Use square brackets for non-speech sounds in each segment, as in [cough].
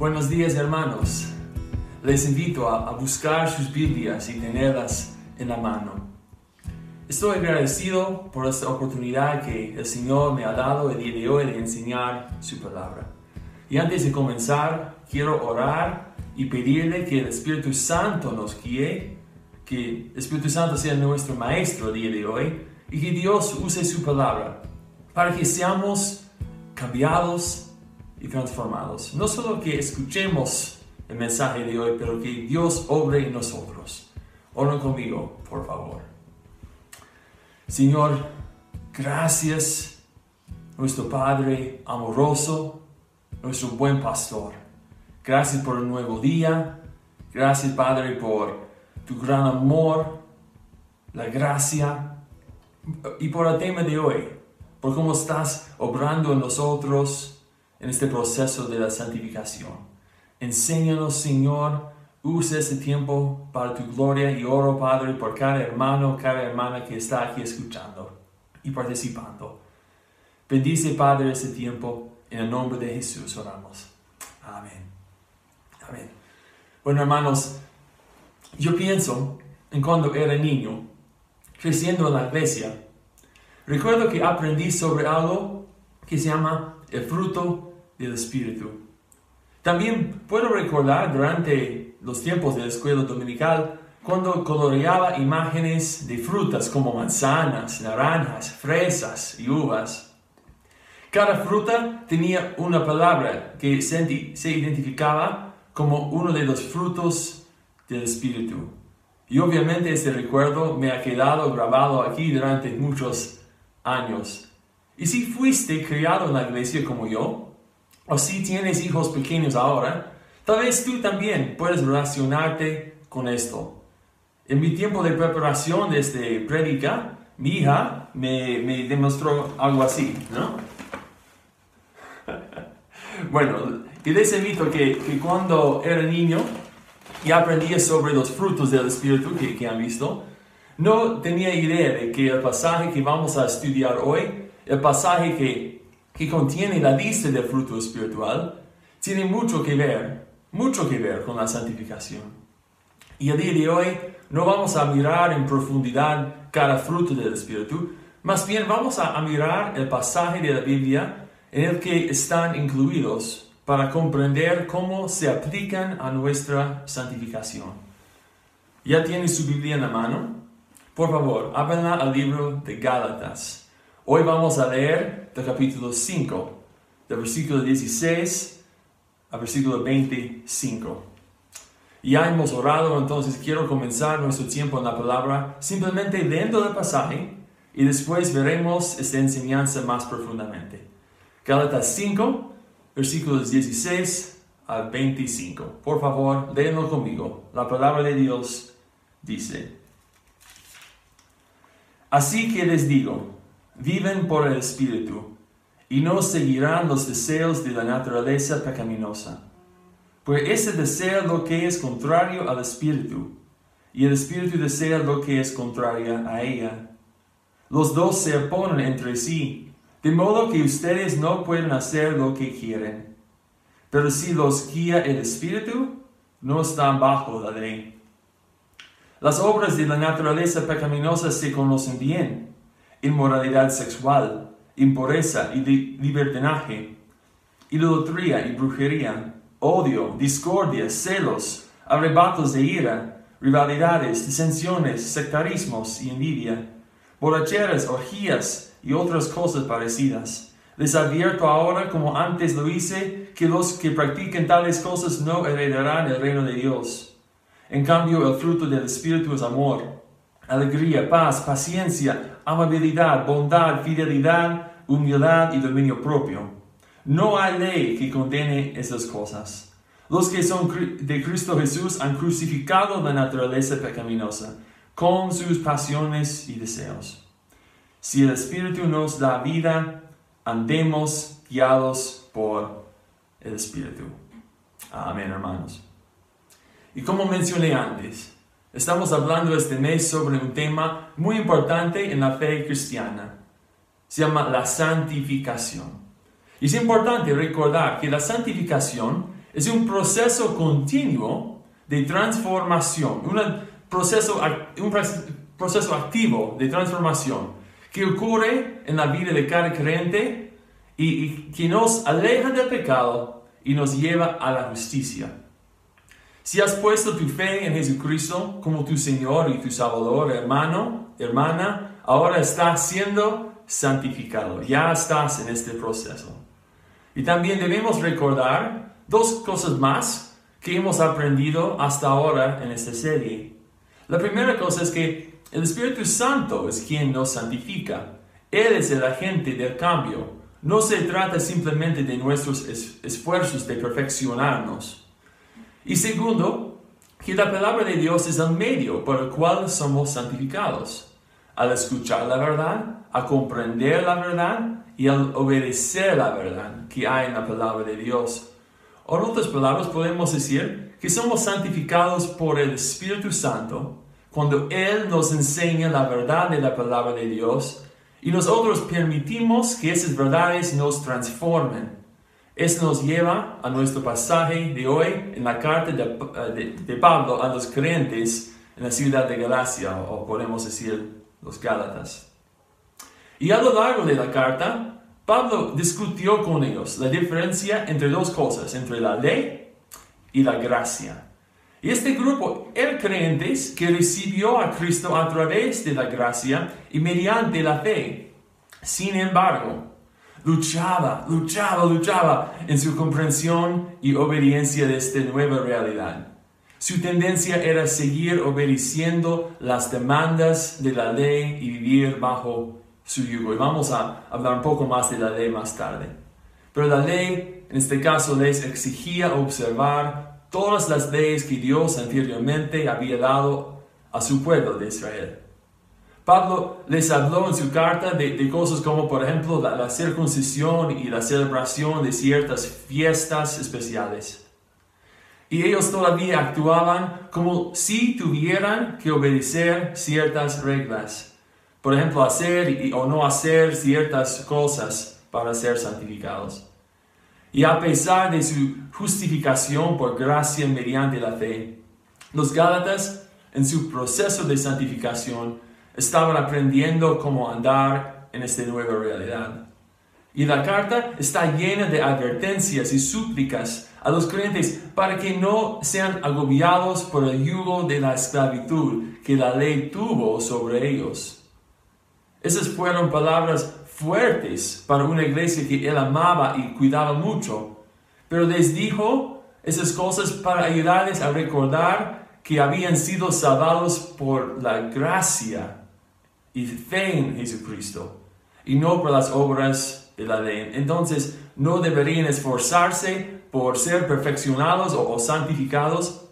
Buenos días hermanos. Les invito a, buscar sus Biblias y tenerlas en la mano. Estoy agradecido por esta oportunidad que el Señor me ha dado el día de hoy de enseñar su palabra. Y antes de comenzar, quiero orar y pedirle que el Espíritu Santo nos guíe, que el Espíritu Santo sea nuestro maestro el día de hoy y que Dios use su palabra para que seamos cambiados y transformados. No solo que escuchemos el mensaje de hoy, pero que Dios obre en nosotros. Oren conmigo, por favor. Señor, gracias, nuestro Padre amoroso, nuestro buen pastor. Gracias por el nuevo día. Gracias, Padre, por tu gran amor, la gracia y por el tema de hoy, por cómo estás obrando en nosotros en este proceso de la santificación. Enséñanos, Señor, usa este tiempo para tu gloria y oro, Padre, por cada hermano, cada hermana que está aquí escuchando y participando. Bendice, Padre, este tiempo. En el nombre de Jesús oramos. Amén. Amén. Bueno, hermanos, yo pienso en cuando era niño, creciendo en la iglesia, recuerdo que aprendí sobre algo que se llama el fruto del Espíritu. También puedo recordar durante los tiempos de la escuela dominical cuando coloreaba imágenes de frutas como manzanas, naranjas, fresas y uvas. Cada fruta tenía una palabra que se identificaba como uno de los frutos del Espíritu. Y obviamente este recuerdo me ha quedado grabado aquí durante muchos años. Y si fuiste criado en la iglesia como yo, o si tienes hijos pequeños ahora, tal vez tú también puedes relacionarte con esto. En mi tiempo de preparación de este predica, mi hija me, me demostró algo así, ¿no? [laughs] bueno, y les invito que, que cuando era niño y aprendía sobre los frutos del Espíritu que, que han visto, no tenía idea de que el pasaje que vamos a estudiar hoy, el pasaje que que contiene la lista del fruto espiritual, tiene mucho que ver, mucho que ver con la santificación. Y el día de hoy no vamos a mirar en profundidad cada fruto del Espíritu, más bien vamos a, mirar el pasaje de la Biblia en el que están incluidos para comprender cómo se aplican a nuestra santificación. ¿Ya tiene su Biblia en la mano? Por favor, ábranla al libro de Gálatas. Hoy vamos a leer el capítulo 5, del versículo 16 al versículo 25. Ya hemos orado, entonces quiero comenzar nuestro tiempo en la palabra simplemente leyendo el pasaje y después veremos esta enseñanza más profundamente. Gálatas 5, versículos 16 al 25. Por favor, léenlo conmigo. La palabra de Dios dice, Así que les digo, viven por el Espíritu y no seguirán los deseos de la naturaleza pecaminosa. Pues ese desea lo que es contrario al Espíritu, y el Espíritu desea lo que es contrario a ella. Los dos se oponen entre sí, de modo que ustedes no pueden hacer lo que quieren. Pero si los guía el Espíritu, no están bajo la ley. Las obras de la naturaleza pecaminosa se conocen bien inmoralidad sexual, impureza y libertinaje, idolatría y brujería, odio, discordia, celos, arrebatos de ira, rivalidades, disensiones, sectarismos y envidia, borracheras, orgías y otras cosas parecidas. Les advierto ahora, como antes lo hice, que los que practiquen tales cosas no heredarán el reino de Dios. En cambio, el fruto del Espíritu es amor alegría, paz, paciencia, amabilidad, bondad, fidelidad, humildad y dominio propio. No hay ley que condene esas cosas. Los que son de Cristo Jesús han crucificado la naturaleza pecaminosa con sus pasiones y deseos. Si el Espíritu nos da vida, andemos guiados por el Espíritu. Amén, hermanos. Y como mencioné antes, Estamos hablando este mes sobre un tema muy importante en la fe cristiana. Se llama la santificación. Y es importante recordar que la santificación es un proceso continuo de transformación, proceso, un proceso activo de transformación que ocurre en la vida de cada creyente y, que nos aleja del pecado y nos lleva a la justicia. Si has puesto tu fe en Jesucristo como tu Señor y tu Salvador, hermano, hermana, ahora estás siendo santificado, ya estás en este proceso. Y también debemos recordar dos cosas más que hemos aprendido hasta ahora en esta serie. La primera cosa es que el Espíritu Santo es quien nos santifica. Él es el agente del cambio. No se trata simplemente de nuestros esfuerzos de perfeccionarnos. Y segundo, que la palabra de Dios es el medio por el cual somos santificados. Al escuchar la verdad, a comprender la verdad y al obedecer la verdad que hay en la palabra de Dios. O en otras palabras, podemos decir que somos santificados por el Espíritu Santo cuando Él nos enseña la verdad de la palabra de Dios y nosotros permitimos que esas verdades nos transformen. Eso nos lleva a nuestro pasaje de hoy en la carta de, de, Pablo a los creyentes en la ciudad de Galacia, o podemos decir los Gálatas. Y a lo largo de la carta, Pablo discutió con ellos la diferencia entre dos cosas, entre la ley y la gracia. Y este grupo eran creyentes que recibió a Cristo a través de la gracia y mediante la fe. Sin embargo, luchaba, luchaba, luchaba en su comprensión y obediencia de esta nueva realidad. Su tendencia era seguir obedeciendo las demandas de la ley y vivir bajo su yugo. Y vamos a hablar un poco más de la ley más tarde. Pero la ley, en este caso, les exigía observar todas las leyes que Dios anteriormente había dado a su pueblo de Israel. Pablo les habló en su carta de, cosas como, por ejemplo, la, circuncisión y la celebración de ciertas fiestas especiales. Y ellos todavía actuaban como si tuvieran que obedecer ciertas reglas. Por ejemplo, hacer o no hacer ciertas cosas para ser santificados. Y a pesar de su justificación por gracia mediante la fe, los Gálatas en su proceso de santificación estaban aprendiendo cómo andar en esta nueva realidad. Y la carta está llena de advertencias y súplicas a los creyentes para que no sean agobiados por el yugo de la esclavitud que la ley tuvo sobre ellos. Esas fueron palabras fuertes para una iglesia que él amaba y cuidaba mucho, pero les dijo esas cosas para ayudarles a recordar que habían sido salvados por la gracia y fe en Jesucristo y no por las obras de la ley. Entonces no deberían esforzarse por ser perfeccionados o, santificados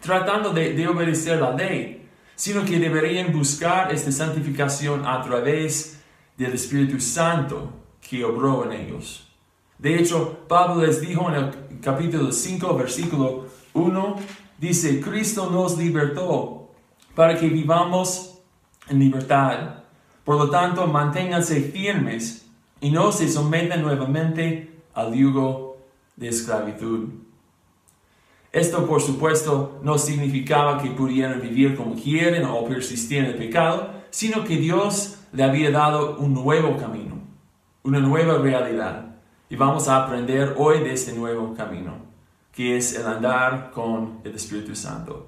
tratando de, de obedecer la ley, sino que deberían buscar esta santificación a través del Espíritu Santo que obró en ellos. De hecho, Pablo les dijo en el capítulo 5, versículo 1, dice, Cristo nos libertó para que vivamos en libertad. Por lo tanto, manténganse firmes y no se sometan nuevamente al yugo de esclavitud. Esto, por supuesto, no significaba que pudieran vivir como quieren o persistir en el pecado, sino que Dios le había dado un nuevo camino, una nueva realidad. Y vamos a aprender hoy de este nuevo camino, que es el andar con el Espíritu Santo.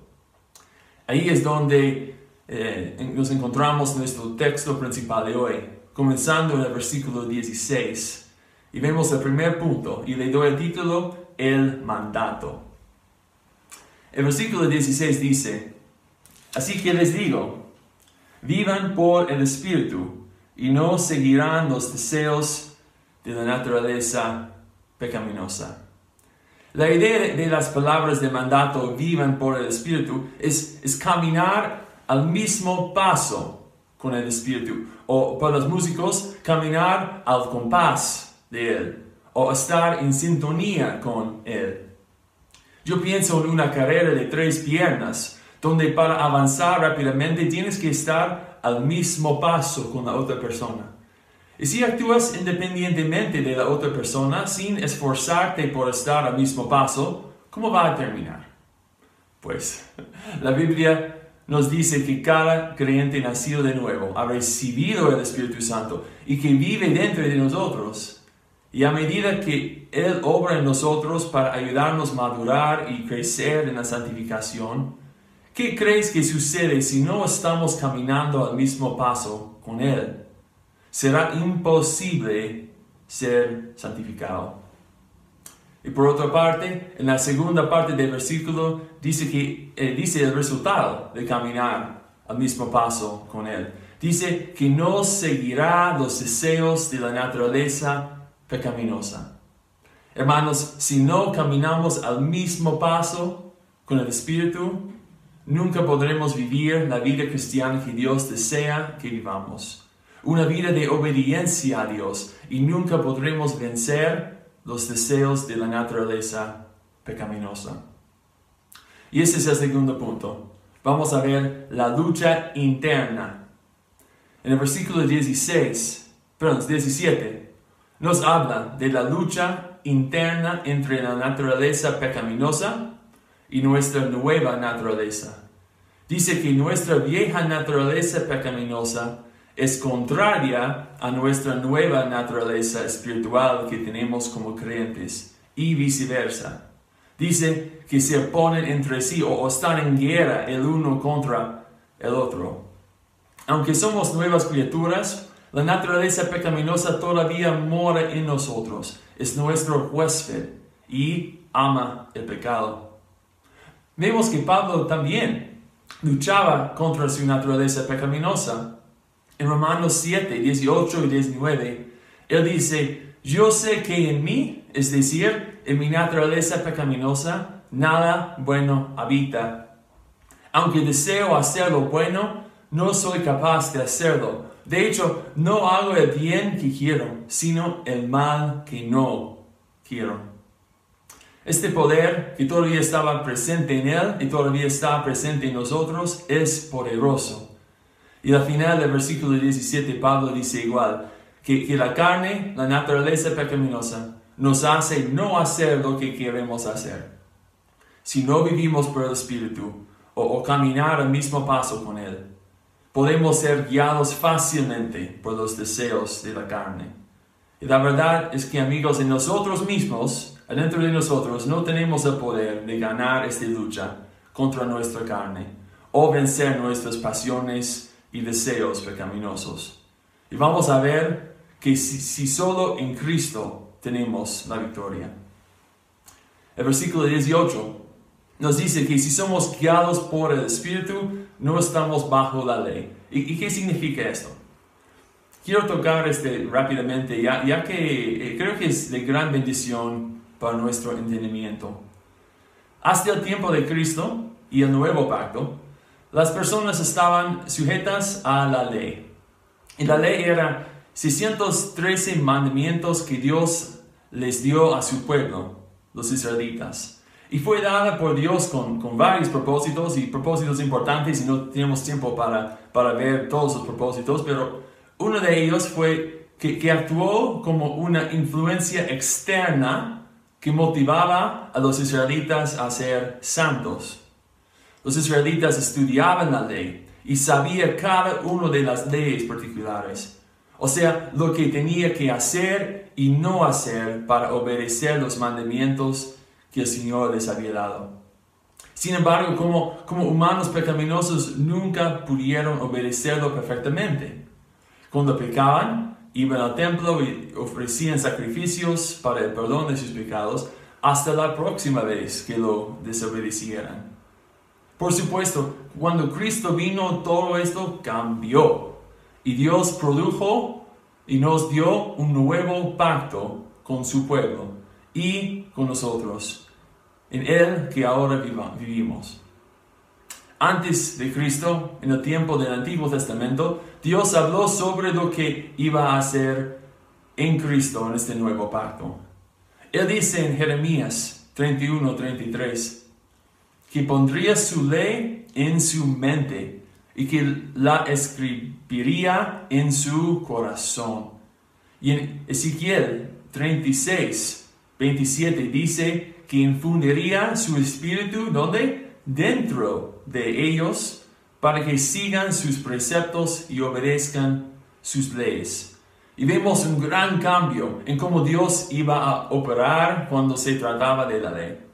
Ahí es donde eh, nos encontramos en nuestro texto principal de hoy, comenzando en el versículo 16. Y vemos el primer punto, y le doy el título, el mandato. El versículo 16 dice, así que les digo, Vivan por el Espíritu y no seguirán los deseos de la naturaleza pecaminosa. La idea de las palabras de mandato vivan por el Espíritu es, es caminar al mismo paso con el Espíritu. O para los músicos, caminar al compás de Él. O estar en sintonía con Él. Yo pienso en una carrera de tres piernas donde para avanzar rápidamente tienes que estar al mismo paso con la otra persona. Y si actúas independientemente de la otra persona sin esforzarte por estar al mismo paso, ¿cómo va a terminar? Pues [laughs] la Biblia nos dice que cada creyente nacido de nuevo ha recibido el Espíritu Santo y que vive dentro de nosotros. Y a medida que Él obra en nosotros para ayudarnos a madurar y crecer en la santificación, ¿qué crees que sucede si no estamos caminando al mismo paso con Él? Será imposible ser santificado. Y por otra parte, en la segunda parte del versículo dice que eh, dice el resultado de caminar al mismo paso con él. Dice que no seguirá los deseos de la naturaleza pecaminosa. Hermanos, si no caminamos al mismo paso con el Espíritu, nunca podremos vivir la vida cristiana que Dios desea que vivamos. Una vida de obediencia a Dios y nunca podremos vencer los deseos de la naturaleza pecaminosa. Y ese es el segundo punto. Vamos a ver la lucha interna. En el versículo 16, perdón, 17, nos habla de la lucha interna entre la naturaleza pecaminosa y nuestra nueva naturaleza. Dice que nuestra vieja naturaleza pecaminosa es contraria a nuestra nueva naturaleza espiritual que tenemos como creyentes y viceversa. Dice que se oponen entre sí o están en guerra el uno contra el otro. Aunque somos nuevas criaturas, la naturaleza pecaminosa todavía mora en nosotros, es nuestro huésped y ama el pecado. Vemos que Pablo también luchaba contra su naturaleza pecaminosa en Romanos 7, 18 y 19, él dice, yo sé que en mí, es decir, en mi naturaleza pecaminosa, nada bueno habita. Aunque deseo hacer lo bueno, no soy capaz de hacerlo. De hecho, no hago el bien que quiero, sino el mal que no quiero. Este poder que todavía estaba presente en él y todavía está presente en nosotros es poderoso. Y al final del versículo 17 Pablo dice igual, que, que la carne, la naturaleza pecaminosa, nos hace no hacer lo que queremos hacer. Si no vivimos por el Espíritu o, o caminar al mismo paso con Él, podemos ser guiados fácilmente por los deseos de la carne. Y la verdad es que amigos, en nosotros mismos, adentro de nosotros, no tenemos el poder de ganar esta lucha contra nuestra carne o vencer nuestras pasiones y deseos pecaminosos. Y vamos a ver que si, solo en Cristo tenemos la victoria. El versículo 18 nos dice que si somos guiados por el Espíritu, no estamos bajo la ley. ¿Y, qué significa esto? Quiero tocar este rápidamente, ya, ya que eh, creo que es de gran bendición para nuestro entendimiento. Hasta el tiempo de Cristo y el nuevo pacto, las personas estaban sujetas a la ley. Y la ley era 613 mandamientos que Dios les dio a su pueblo, los israelitas. Y fue dada por Dios con, con varios propósitos y propósitos importantes y no tenemos tiempo para, para ver todos los propósitos, pero uno de ellos fue que, que actuó como una influencia externa que motivaba a los israelitas a ser santos. Los israelitas estudiaban la ley y sabían cada una de las leyes particulares. O sea, lo que tenía que hacer y no hacer para obedecer los mandamientos que el Señor les había dado. Sin embargo, como, como humanos pecaminosos nunca pudieron obedecerlo perfectamente. Cuando pecaban, iban al templo y ofrecían sacrificios para el perdón de sus pecados hasta la próxima vez que lo desobedecieran. Por supuesto, cuando Cristo vino, todo esto cambió. Y Dios produjo y nos dio un nuevo pacto con su pueblo y con nosotros, en Él que ahora vivimos. Antes de Cristo, en el tiempo del Antiguo Testamento, Dios habló sobre lo que iba a hacer en Cristo en este nuevo pacto. Él dice en Jeremías 31-33, que pondría su ley en su mente y que la escribiría en su corazón. Y en Ezequiel 36, 27 dice que infundiría su espíritu, ¿dónde? Dentro de ellos, para que sigan sus preceptos y obedezcan sus leyes. Y vemos un gran cambio en cómo Dios iba a operar cuando se trataba de la ley.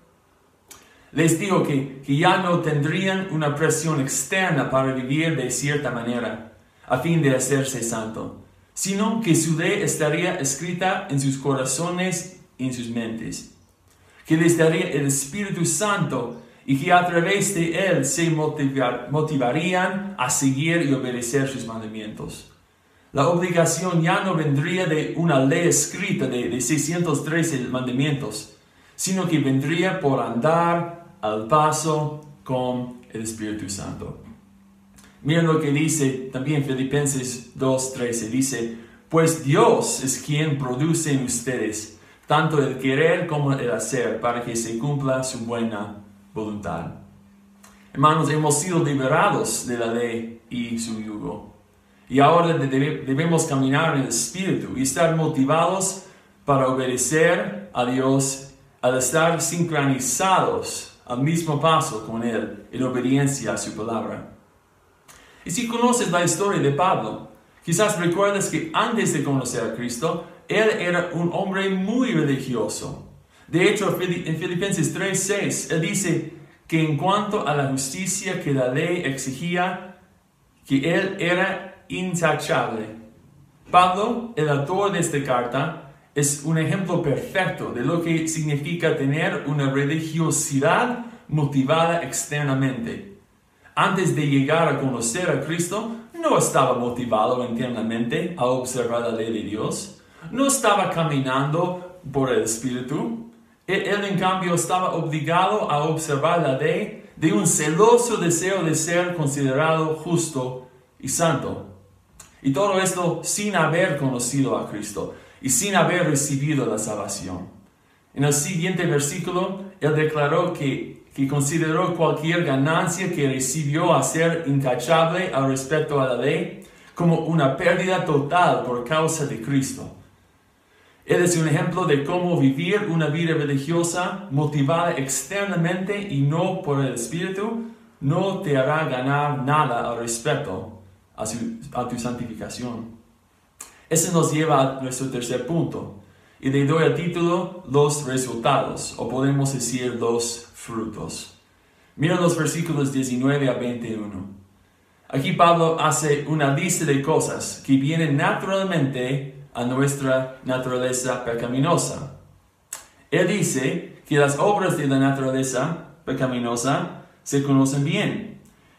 Les digo que, ya no tendrían una presión externa para vivir de cierta manera, a fin de hacerse santo, sino que su ley estaría escrita en sus corazones y en sus mentes, que les daría el Espíritu Santo y que a través de él se motivarían a seguir y obedecer sus mandamientos. La obligación ya no vendría de una ley escrita de, de 613 mandamientos, sino que vendría por andar al paso con el Espíritu Santo. Miren lo que dice también Filipenses 2.13. Dice, pues Dios es quien produce en ustedes tanto el querer como el hacer para que se cumpla su buena voluntad. Hermanos, hemos sido liberados de la ley y su yugo. Y ahora debemos caminar en el Espíritu y estar motivados para obedecer a Dios al estar sincronizados al mismo paso con Él en obediencia a su palabra. Y si conoces la historia de Pablo, quizás recuerdes que antes de conocer a Cristo, él era un hombre muy religioso. De hecho, en Filipenses 3:6, él dice que en cuanto a la justicia que la ley exigía, que él era intachable. Pablo, el autor de esta carta, es un ejemplo perfecto de lo que significa tener una religiosidad motivada externamente. Antes de llegar a conocer a Cristo, no estaba motivado internamente a observar la ley de Dios no estaba caminando por el Espíritu. Él, en cambio estaba obligado a observar la ley de un celoso deseo de ser considerado justo y santo. Y todo esto sin haber conocido a Cristo y sin haber recibido la salvación. En el siguiente versículo, él declaró que, que consideró cualquier ganancia que recibió a ser intachable al respecto a la ley como una pérdida total por causa de Cristo. Él es un ejemplo de cómo vivir una vida religiosa motivada externamente y no por el Espíritu no te hará ganar nada al respecto a, a tu santificación. Ese nos lleva a nuestro tercer punto y le doy el título los resultados o podemos decir los frutos. Mira los versículos 19 a 21. Aquí Pablo hace una lista de cosas que vienen naturalmente a nuestra naturaleza pecaminosa. Él dice que las obras de la naturaleza pecaminosa se conocen bien.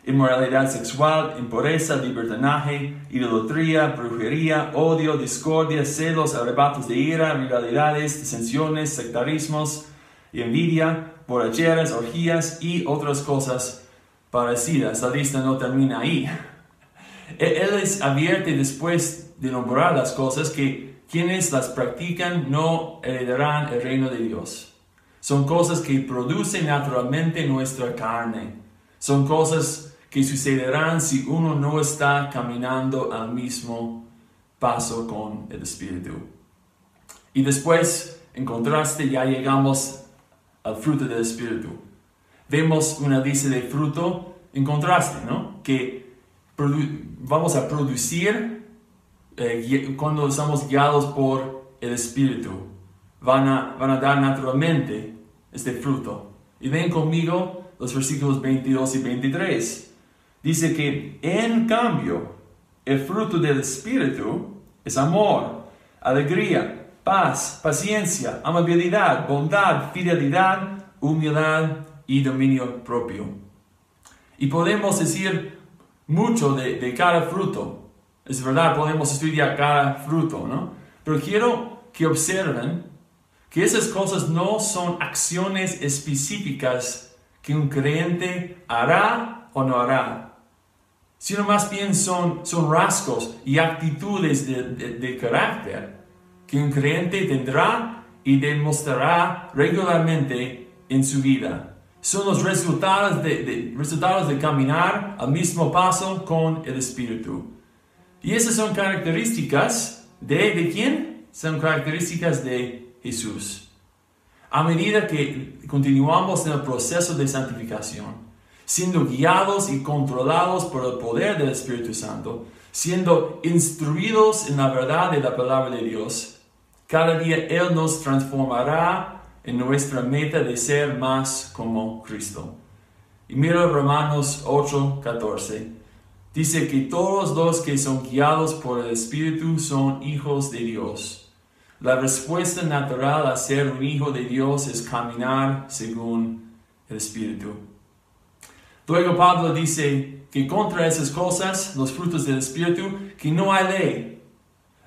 Inmoralidad sexual, impureza, libertinaje, idolatría, brujería, odio, discordia, celos, arrebatos de ira, rivalidades, disensiones, sectarismos y envidia, borracheras, orgías y otras cosas parecidas. La lista no termina ahí. Él les advierte después de nombrar las cosas que quienes las practican no heredarán el reino de Dios. Son cosas que producen naturalmente nuestra carne. Son cosas que sucederán si uno no está caminando al mismo paso con el Espíritu. Y después, en contraste, ya llegamos al fruto del Espíritu. Vemos una lista de fruto en contraste, ¿no? Que vamos a producir eh, cuando estamos guiados por el Espíritu, van a, van a dar naturalmente este fruto. Y ven conmigo los versículos 22 y 23. Dice que en cambio, el fruto del Espíritu es amor, alegría, paz, paciencia, amabilidad, bondad, fidelidad, humildad y dominio propio. Y podemos decir mucho de, cada fruto, es verdad, podemos estudiar cada fruto, ¿no? Pero quiero que observen que esas cosas no son acciones específicas que un creyente hará o no hará, sino más bien son, son rasgos y actitudes de, de carácter que un creyente tendrá y demostrará regularmente en su vida. Son los resultados de, de, resultados de caminar al mismo paso con el Espíritu. Y esas son características de, ¿de quién? Son características de Jesús. a medida que continuamos en el proceso de santificación, siendo guiados y controlados por el poder del Espíritu Santo, siendo instruidos en la verdad de la palabra de Dios, cada día Él nos transformará en nuestra meta de ser más como Cristo. Y mira Romanos 8, 14. Dice que todos los que son guiados por el Espíritu son hijos de Dios. La respuesta natural a ser un hijo de Dios es caminar según el Espíritu. Luego Pablo dice que contra esas cosas, los frutos del Espíritu, que no hay ley.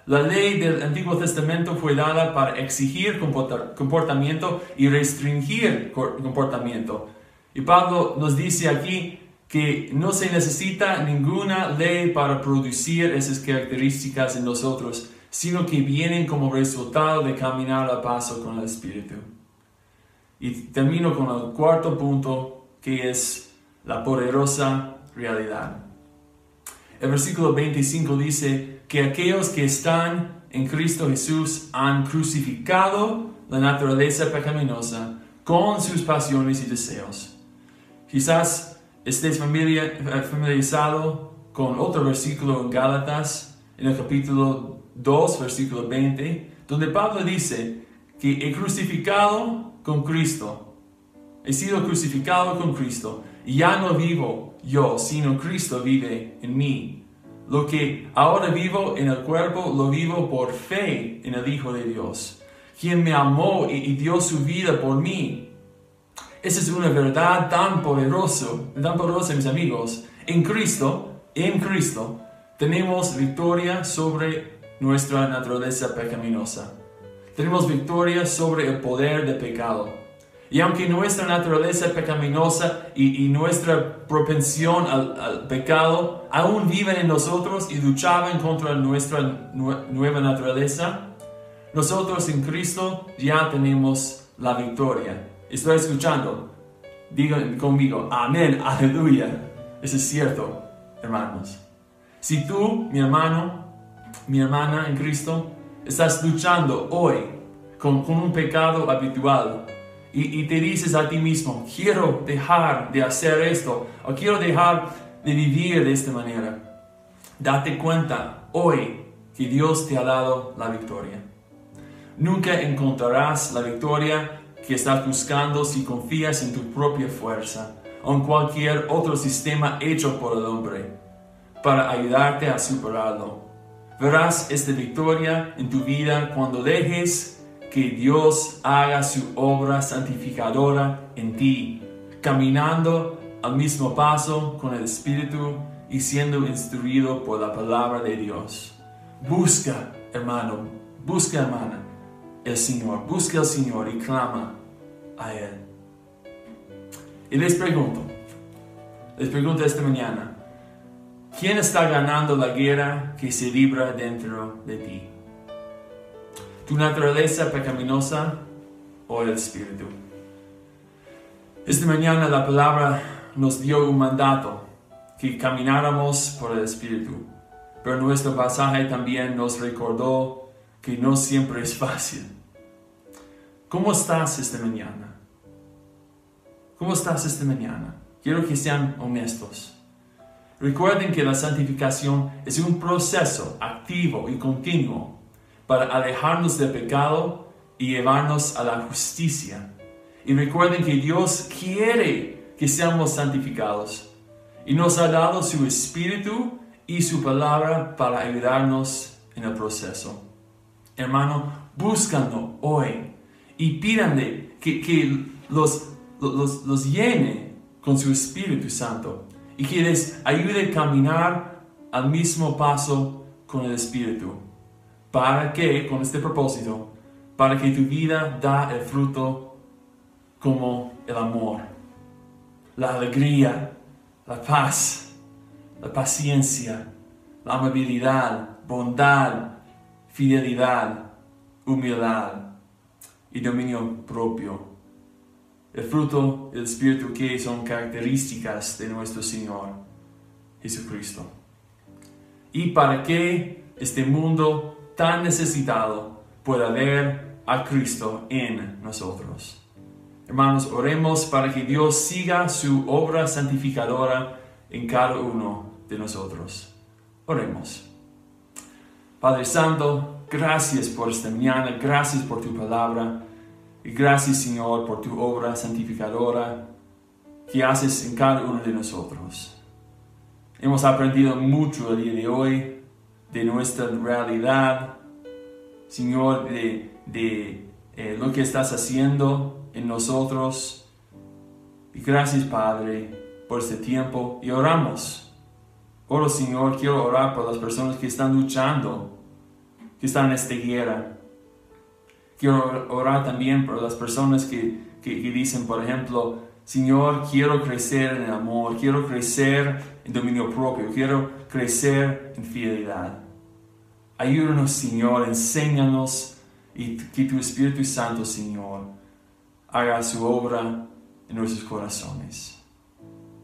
La ley del Antiguo Testamento fue dada para exigir comportamiento y restringir comportamiento. Y Pablo nos dice aquí que no se necesita ninguna ley para producir esas características en nosotros, sino que vienen como resultado de caminar a paso con el Espíritu. Y termino con el cuarto punto, que es la poderosa realidad. El versículo 25 dice que aquellos que están en Cristo Jesús han crucificado la naturaleza pecaminosa con sus pasiones y deseos. Quizás estés familiarizado con otro versículo en Gálatas, en el capítulo 2, versículo 20, donde Pablo dice que he crucificado con Cristo. He sido crucificado con Cristo. Ya no vivo yo, sino Cristo vive en mí. Lo que ahora vivo en el cuerpo, lo vivo por fe en el Hijo de Dios, quien me amó y dio su vida por mí. Esa es una verdad tan poderosa, tan poderosa, mis amigos. En Cristo, en Cristo, tenemos victoria sobre nuestra naturaleza pecaminosa. Tenemos victoria sobre el poder del pecado. Y aunque nuestra naturaleza pecaminosa y, nuestra propensión al, pecado aún viven en nosotros y luchaban contra nuestra nueva naturaleza, nosotros en Cristo ya tenemos la victoria. Estoy escuchando. Digan conmigo, amén, aleluya. Eso es cierto, hermanos. Si tú, mi hermano, mi hermana en Cristo, estás luchando hoy con, un pecado habitual y, te dices a ti mismo, quiero dejar de hacer esto o quiero dejar de vivir de esta manera, date cuenta hoy que Dios te ha dado la victoria. Nunca encontrarás la victoria que estás buscando si confías en tu propia fuerza o en cualquier otro sistema hecho por el hombre para ayudarte a superarlo. Verás esta victoria en tu vida cuando dejes que Dios haga su obra santificadora en ti, caminando al mismo paso con el Espíritu y siendo instruido por la palabra de Dios. Busca, hermano, busca, hermana, el Señor, busca al Señor y clama a Él. Y les pregunto, les pregunto esta mañana, ¿quién está ganando la guerra que se libra dentro de ti? ¿Tu naturaleza pecaminosa o el Espíritu? Esta mañana la palabra nos dio un mandato, que camináramos por el Espíritu, pero nuestro pasaje también nos recordó que no siempre es fácil. ¿Cómo estás esta mañana? ¿Cómo estás esta mañana? Quiero que sean honestos. Recuerden que la santificación es un proceso activo y continuo para alejarnos del pecado y llevarnos a la justicia. Y recuerden que Dios quiere que seamos santificados y nos ha dado su espíritu y su palabra para ayudarnos en el proceso. Hermano, búscalo hoy y pídanle que, los, los, llene con su Espíritu Santo y que les ayude a caminar al mismo paso con el Espíritu. ¿Para que Con este propósito, para que tu vida da el fruto como el amor, la alegría, la paz, la paciencia, la amabilidad, bondad, fidelidad, humildad y dominio propio. El fruto del Espíritu que son características de nuestro Señor Jesucristo. Y para que este mundo tan necesitado pueda ver a Cristo en nosotros. Hermanos, oremos para que Dios siga su obra santificadora en cada uno de nosotros. Oremos. Padre Santo, gracias por esta mañana, gracias por tu palabra y gracias Señor por tu obra santificadora que haces en cada uno de nosotros. Hemos aprendido mucho el día de hoy de nuestra realidad, Señor, de, eh, lo que estás haciendo en nosotros. Y gracias, Padre, por este tiempo. Y oramos. Oro, Señor, quiero orar por las personas que están luchando, que están en esta guerra. Quiero orar también por las personas que, que dicen, por ejemplo, Señor, quiero crecer en amor, quiero crecer en dominio propio, quiero crecer en fidelidad. Ayúdanos, Señor, enséñanos y que tu Espíritu Santo, Señor, haga su obra en nuestros corazones.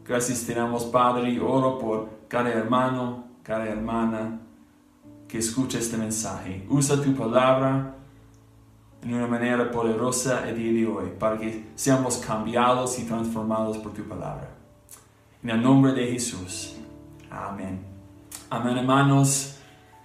Gracias tenemos, Padre, y oro por cada hermano, cada hermana que escucha este mensaje. Usa tu palabra en una manera poderosa el día de hoy para que seamos cambiados y transformados por tu palabra. En el nombre de Jesús. Amén. Amén, hermanos.